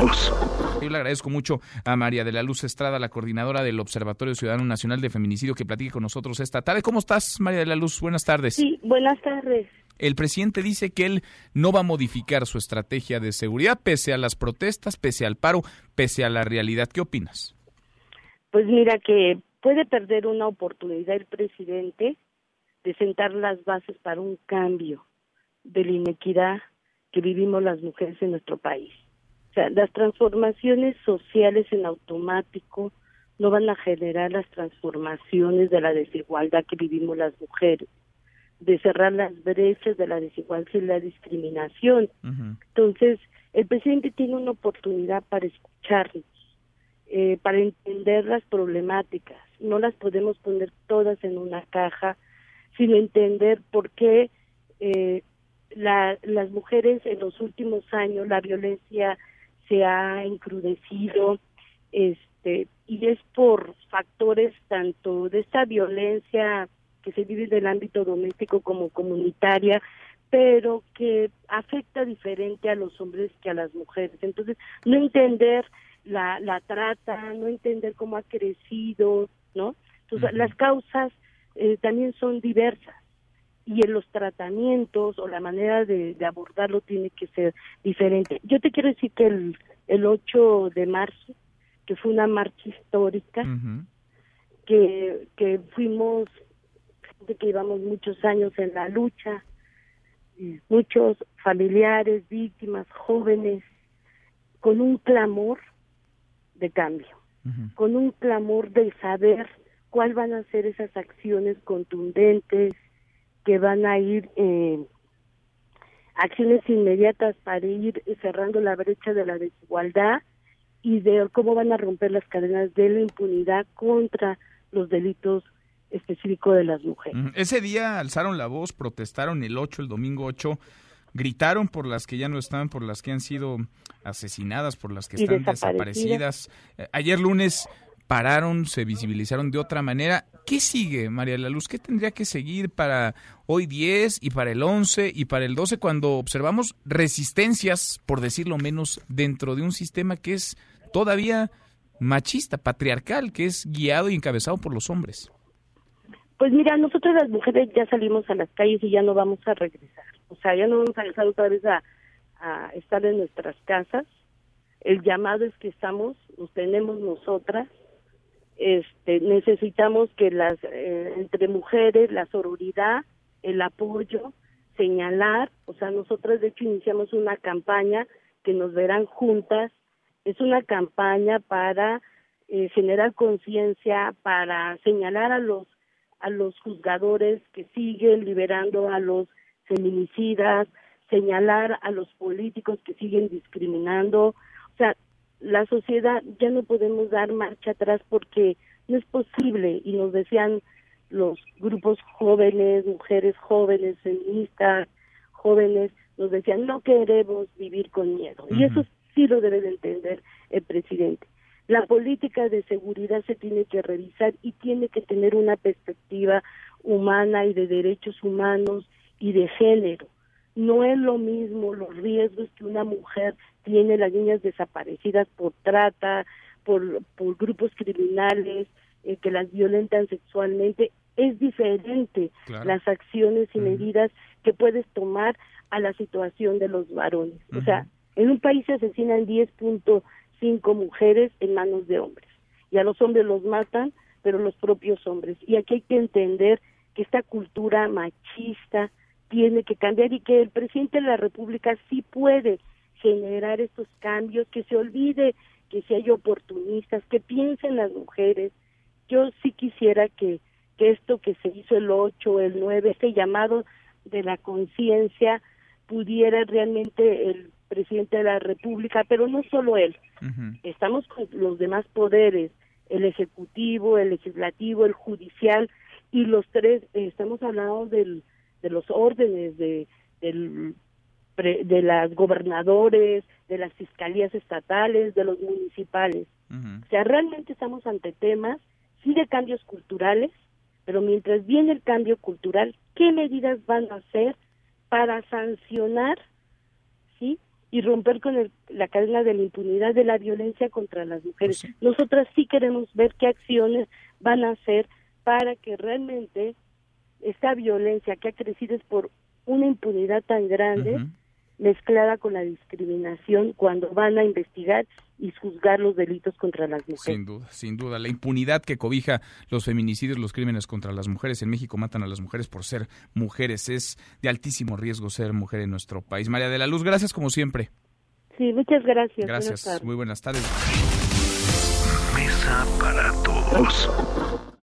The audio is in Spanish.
Luz. Yo le agradezco mucho a María de la Luz Estrada, la coordinadora del Observatorio Ciudadano Nacional de Feminicidio, que platique con nosotros esta tarde. ¿Cómo estás, María de la Luz? Buenas tardes. Sí, buenas tardes. El presidente dice que él no va a modificar su estrategia de seguridad pese a las protestas, pese al paro, pese a la realidad. ¿Qué opinas? Pues mira que puede perder una oportunidad el presidente de sentar las bases para un cambio de la inequidad que vivimos las mujeres en nuestro país. O sea, las transformaciones sociales en automático no van a generar las transformaciones de la desigualdad que vivimos las mujeres, de cerrar las brechas de la desigualdad y la discriminación. Entonces, el presidente tiene una oportunidad para escucharnos, eh, para entender las problemáticas. No las podemos poner todas en una caja, sino entender por qué eh, la, las mujeres en los últimos años, la violencia se ha encrudecido, este, y es por factores tanto de esta violencia que se vive en el ámbito doméstico como comunitaria, pero que afecta diferente a los hombres que a las mujeres. Entonces, no entender la, la trata, no entender cómo ha crecido, ¿no? Entonces, las causas eh, también son diversas y en los tratamientos o la manera de, abordarlo tiene que ser diferente. Yo te quiero decir que el, el 8 de marzo, que fue una marcha histórica, que, que fuimos, de que llevamos muchos años en la lucha, muchos familiares, víctimas, jóvenes, con un clamor de cambio, con un clamor de saber cuáles van a ser esas acciones contundentes, que van a ir eh, acciones inmediatas para ir cerrando la brecha de la desigualdad y de cómo van a romper las cadenas de la impunidad contra los delitos específicos de las mujeres. Ese día alzaron la voz, protestaron el 8, el domingo 8, gritaron por las que ya no están, por las que han sido asesinadas, por las que están desaparecidas. Eh, ayer lunes pararon, se visibilizaron de otra manera. ¿Qué sigue, María la Luz? ¿Qué tendría que seguir para hoy 10 y para el 11 y para el 12 cuando observamos resistencias, por decirlo menos, dentro de un sistema que es todavía machista, patriarcal, que es guiado y encabezado por los hombres? Pues mira, nosotros las mujeres ya salimos a las calles y ya no vamos a regresar. O sea, ya no vamos a regresar otra vez a estar en nuestras casas. El llamado es que estamos, nos tenemos nosotras, este, necesitamos que las eh, entre mujeres la sororidad el apoyo señalar o sea nosotros de hecho iniciamos una campaña que nos verán juntas. Es una campaña para eh, generar conciencia para señalar a los a los juzgadores que siguen liberando a los feminicidas señalar a los políticos que siguen discriminando. O sea la sociedad ya no podemos dar marcha atrás porque no es posible y nos decían los grupos jóvenes, mujeres jóvenes, feministas, jóvenes, nos decían no queremos vivir con miedo y eso sí lo debe de entender el presidente. La política de seguridad se tiene que revisar y tiene que tener una perspectiva humana y de derechos humanos y de género. No es lo mismo los riesgos que una mujer tiene las niñas desaparecidas por trata, por, por grupos criminales eh, que las violentan sexualmente. Es diferente las acciones y medidas que puedes tomar a la situación de los varones. O sea, en un país se asesinan 10.5 mujeres en manos de hombres y a los hombres los matan, pero los propios hombres. Y aquí hay que entender que esta cultura machista tiene que cambiar y que el presidente de la República sí puede generar estos cambios, que se olvide que si hay oportunistas, que piensen las mujeres. Yo sí quisiera que, que esto que se hizo el 8, el 9, este llamado de la conciencia, pudiera realmente el presidente de la República, pero no solo él. Estamos con los demás poderes, el ejecutivo, el legislativo, el judicial, y los tres, eh, estamos hablando del, de los órdenes de, del de las gobernadores, de las fiscalías estatales, de los municipales. O sea, realmente estamos ante temas, sí de cambios culturales, pero mientras viene el cambio cultural, ¿qué medidas van a hacer para sancionar, sí, y romper con la cadena de la impunidad de la violencia contra las mujeres. Pues Nosotras sí queremos ver qué acciones van a hacer para que realmente esta violencia que ha crecido es por una impunidad tan grande, mezclada con la discriminación cuando van a investigar y juzgar los delitos contra las mujeres. Sin duda, sin duda. La impunidad que cobija los feminicidios, los crímenes contra las mujeres. En México matan a las mujeres por ser mujeres. Es de altísimo riesgo ser mujer en nuestro país. María de la Luz, gracias como siempre. Sí, muchas gracias. Gracias, muy buenas tardes. Mesa para todos.